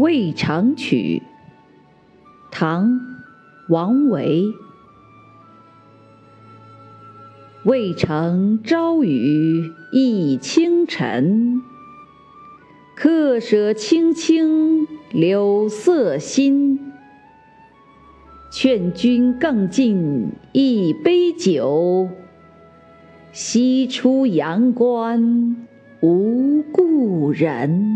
《渭城曲》，唐·王维。渭城朝雨浥轻尘，客舍青青柳色新。劝君更尽一杯酒，西出阳关无故人。